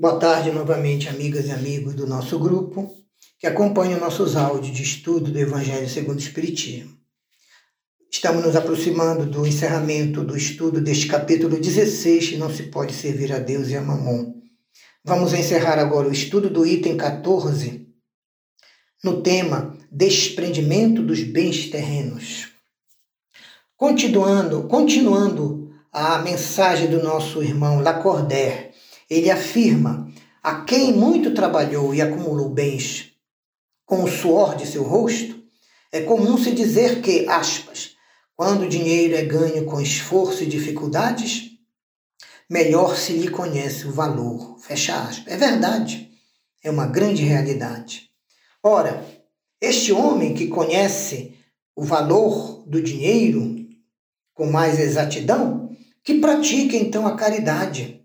Boa tarde novamente, amigas e amigos do nosso grupo que acompanham nossos áudios de estudo do Evangelho segundo o Espiritismo. Estamos nos aproximando do encerramento do estudo deste capítulo 16, que não se pode servir a Deus e a Mamon. Vamos encerrar agora o estudo do item 14, no tema Desprendimento dos bens terrenos. Continuando, continuando a mensagem do nosso irmão Lacordaire, ele afirma: a quem muito trabalhou e acumulou bens com o suor de seu rosto, é comum se dizer que, aspas, quando o dinheiro é ganho com esforço e dificuldades, melhor se lhe conhece o valor. Fecha aspas. É verdade. É uma grande realidade. Ora, este homem que conhece o valor do dinheiro com mais exatidão, que pratica então a caridade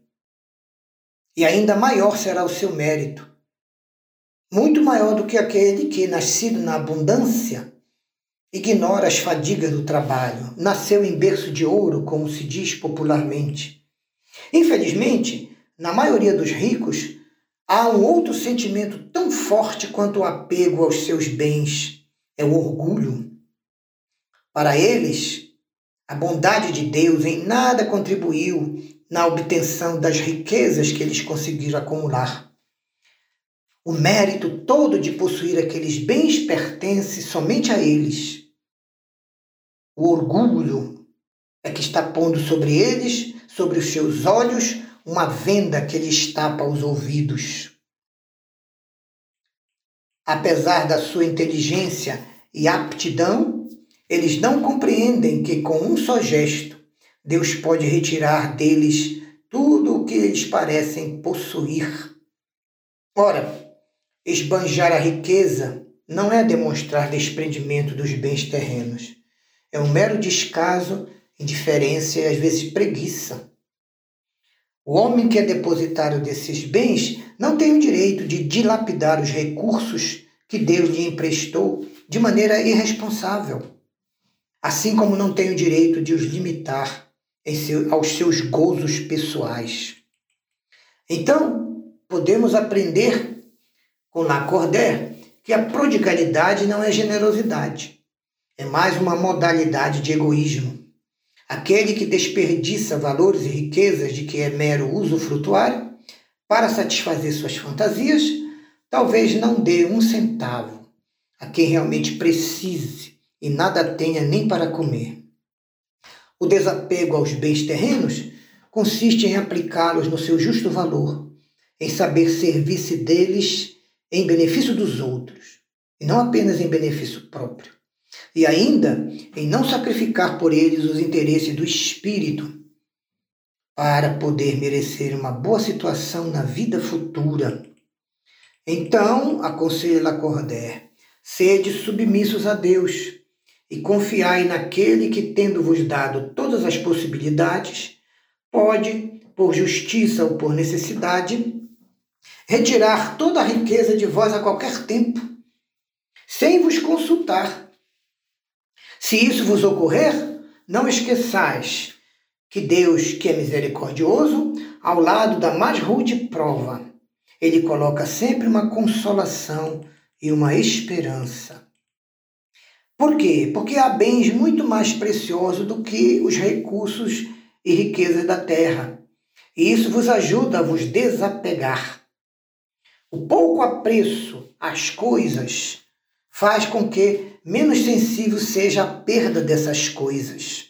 e ainda maior será o seu mérito. Muito maior do que aquele que, nascido na abundância, ignora as fadigas do trabalho, nasceu em berço de ouro, como se diz popularmente. Infelizmente, na maioria dos ricos, há um outro sentimento tão forte quanto o apego aos seus bens: é o orgulho. Para eles, a bondade de Deus em nada contribuiu na obtenção das riquezas que eles conseguiram acumular. O mérito todo de possuir aqueles bens pertence somente a eles. O orgulho é que está pondo sobre eles, sobre os seus olhos, uma venda que lhes tapa os ouvidos. Apesar da sua inteligência e aptidão, eles não compreendem que com um só gesto Deus pode retirar deles tudo o que eles parecem possuir. Ora, esbanjar a riqueza não é demonstrar desprendimento dos bens terrenos. É um mero descaso, indiferença e às vezes preguiça. O homem que é depositário desses bens não tem o direito de dilapidar os recursos que Deus lhe emprestou de maneira irresponsável, assim como não tem o direito de os limitar aos seus gozos pessoais. Então, podemos aprender com Lacordaire que a prodigalidade não é generosidade, é mais uma modalidade de egoísmo. Aquele que desperdiça valores e riquezas de que é mero uso frutuário para satisfazer suas fantasias, talvez não dê um centavo a quem realmente precise e nada tenha nem para comer. O desapego aos bens terrenos consiste em aplicá-los no seu justo valor, em saber servir-se deles em benefício dos outros, e não apenas em benefício próprio. E ainda em não sacrificar por eles os interesses do espírito para poder merecer uma boa situação na vida futura. Então, aconselha Lacordaire, sede submissos a Deus, e confiai naquele que, tendo-vos dado todas as possibilidades, pode, por justiça ou por necessidade, retirar toda a riqueza de vós a qualquer tempo, sem vos consultar. Se isso vos ocorrer, não esqueçais que Deus, que é misericordioso, ao lado da mais rude prova, ele coloca sempre uma consolação e uma esperança. Por quê? Porque há bens muito mais preciosos do que os recursos e riquezas da terra. E isso vos ajuda a vos desapegar. O pouco apreço às coisas faz com que menos sensível seja a perda dessas coisas.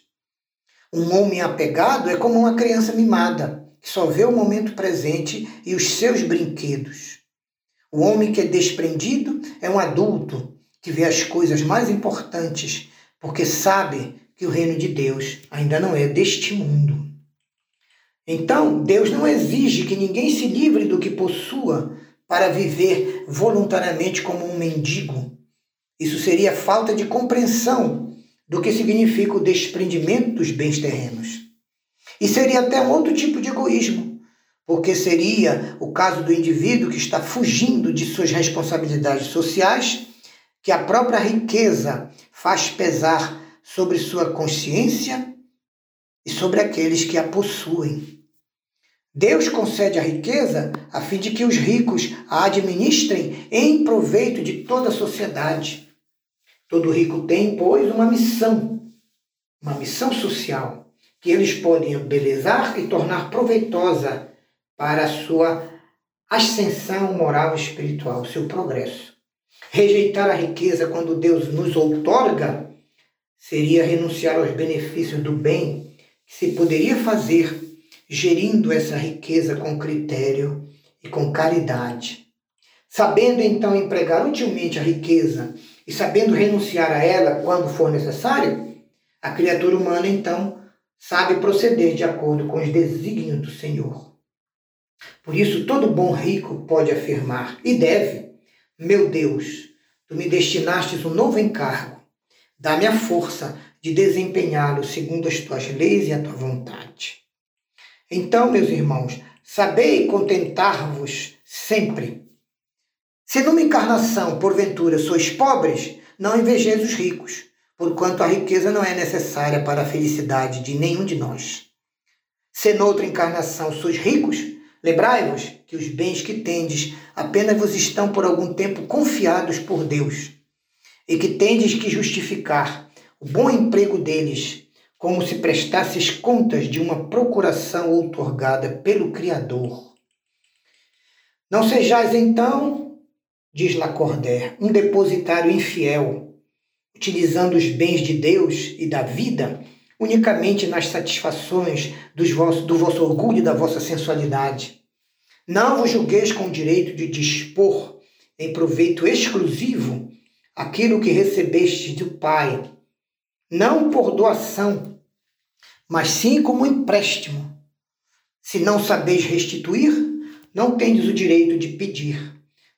Um homem apegado é como uma criança mimada, que só vê o momento presente e os seus brinquedos. O homem que é desprendido é um adulto que vê as coisas mais importantes, porque sabe que o reino de Deus ainda não é deste mundo. Então, Deus não exige que ninguém se livre do que possua para viver voluntariamente como um mendigo. Isso seria falta de compreensão do que significa o desprendimento dos bens terrenos. E seria até um outro tipo de egoísmo, porque seria o caso do indivíduo que está fugindo de suas responsabilidades sociais que a própria riqueza faz pesar sobre sua consciência e sobre aqueles que a possuem. Deus concede a riqueza a fim de que os ricos a administrem em proveito de toda a sociedade. Todo rico tem, pois, uma missão, uma missão social, que eles podem embelezar e tornar proveitosa para a sua ascensão moral e espiritual, seu progresso. Rejeitar a riqueza quando Deus nos outorga seria renunciar aos benefícios do bem que se poderia fazer gerindo essa riqueza com critério e com caridade. Sabendo então empregar utilmente a riqueza e sabendo renunciar a ela quando for necessário, a criatura humana então sabe proceder de acordo com os desígnios do Senhor. Por isso, todo bom rico pode afirmar, e deve: Meu Deus, tu me destinastes um novo encargo. Dá-me a força de desempenhá-lo segundo as tuas leis e a tua vontade. Então, meus irmãos, sabei contentar-vos sempre. Se numa encarnação, porventura, sois pobres, não invejeis os ricos, porquanto a riqueza não é necessária para a felicidade de nenhum de nós. Se noutra encarnação sois ricos, lembrai-vos que os bens que tendes apenas vos estão por algum tempo confiados por Deus, e que tendes que justificar o bom emprego deles como se prestasses contas de uma procuração outorgada pelo Criador. Não sejais, então, diz Lacordaire, um depositário infiel, utilizando os bens de Deus e da vida unicamente nas satisfações vossos, do vosso orgulho e da vossa sensualidade. Não vos julgueis com o direito de dispor em proveito exclusivo aquilo que recebestes do Pai, não por doação, mas sim como empréstimo. Se não sabeis restituir, não tendes o direito de pedir.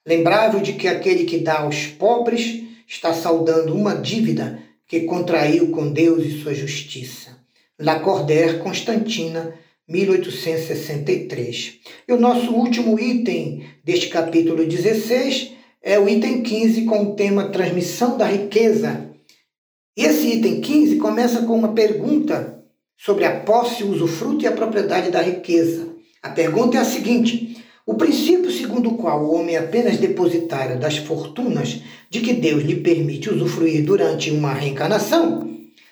Lembrável de que aquele que dá aos pobres está saudando uma dívida que contraiu com Deus e sua justiça. Lacordaire, Constantina, 1863. E o nosso último item deste capítulo 16 é o item 15 com o tema Transmissão da Riqueza. E esse item 15 começa com uma pergunta sobre a posse, o usufruto e a propriedade da riqueza. A pergunta é a seguinte: o princípio segundo o qual o homem é apenas depositário das fortunas de que Deus lhe permite usufruir durante uma reencarnação,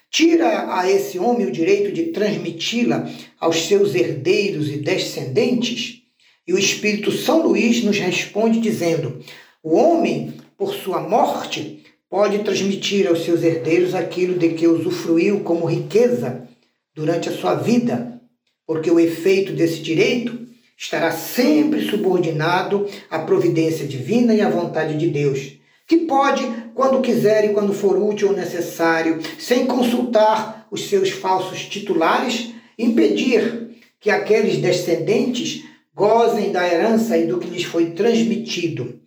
tira a esse homem o direito de transmiti-la aos seus herdeiros e descendentes? E o Espírito São Luís nos responde dizendo: o homem, por sua morte, pode transmitir aos seus herdeiros aquilo de que usufruiu como riqueza durante a sua vida, porque o efeito desse direito estará sempre subordinado à providência divina e à vontade de Deus, que pode, quando quiser e quando for útil ou necessário, sem consultar os seus falsos titulares, impedir que aqueles descendentes gozem da herança e do que lhes foi transmitido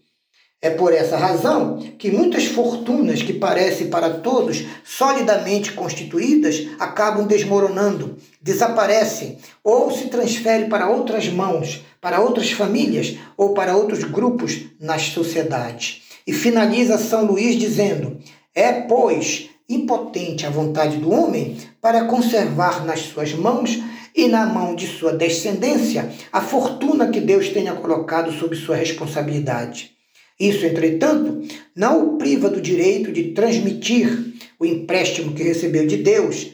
é por essa razão que muitas fortunas que parecem para todos solidamente constituídas acabam desmoronando, desaparecem ou se transferem para outras mãos, para outras famílias ou para outros grupos nas sociedades. E finaliza São Luís dizendo: É, pois, impotente a vontade do homem para conservar nas suas mãos e na mão de sua descendência a fortuna que Deus tenha colocado sob sua responsabilidade. Isso, entretanto, não o priva do direito de transmitir o empréstimo que recebeu de Deus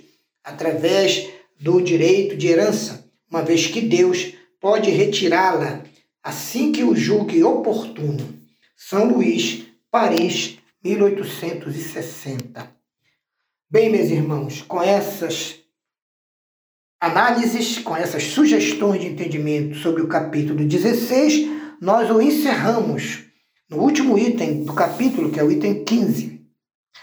através do direito de herança, uma vez que Deus pode retirá-la assim que o julgue oportuno. São Luís, Paris, 1860. Bem, meus irmãos, com essas análises, com essas sugestões de entendimento sobre o capítulo 16, nós o encerramos no último item do capítulo, que é o item 15.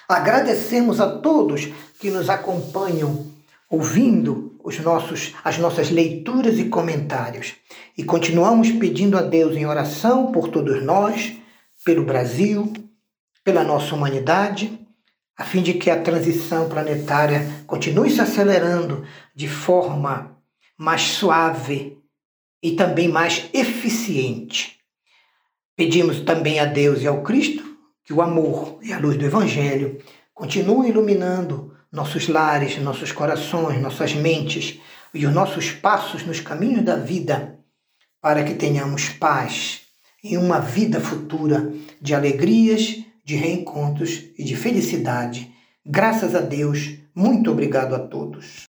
Agradecemos a todos que nos acompanham ouvindo os nossos, as nossas leituras e comentários. E continuamos pedindo a Deus em oração por todos nós, pelo Brasil, pela nossa humanidade, a fim de que a transição planetária continue se acelerando de forma mais suave e também mais eficiente. Pedimos também a Deus e ao Cristo que o amor e a luz do Evangelho continuem iluminando nossos lares, nossos corações, nossas mentes e os nossos passos nos caminhos da vida, para que tenhamos paz e uma vida futura de alegrias, de reencontros e de felicidade. Graças a Deus, muito obrigado a todos.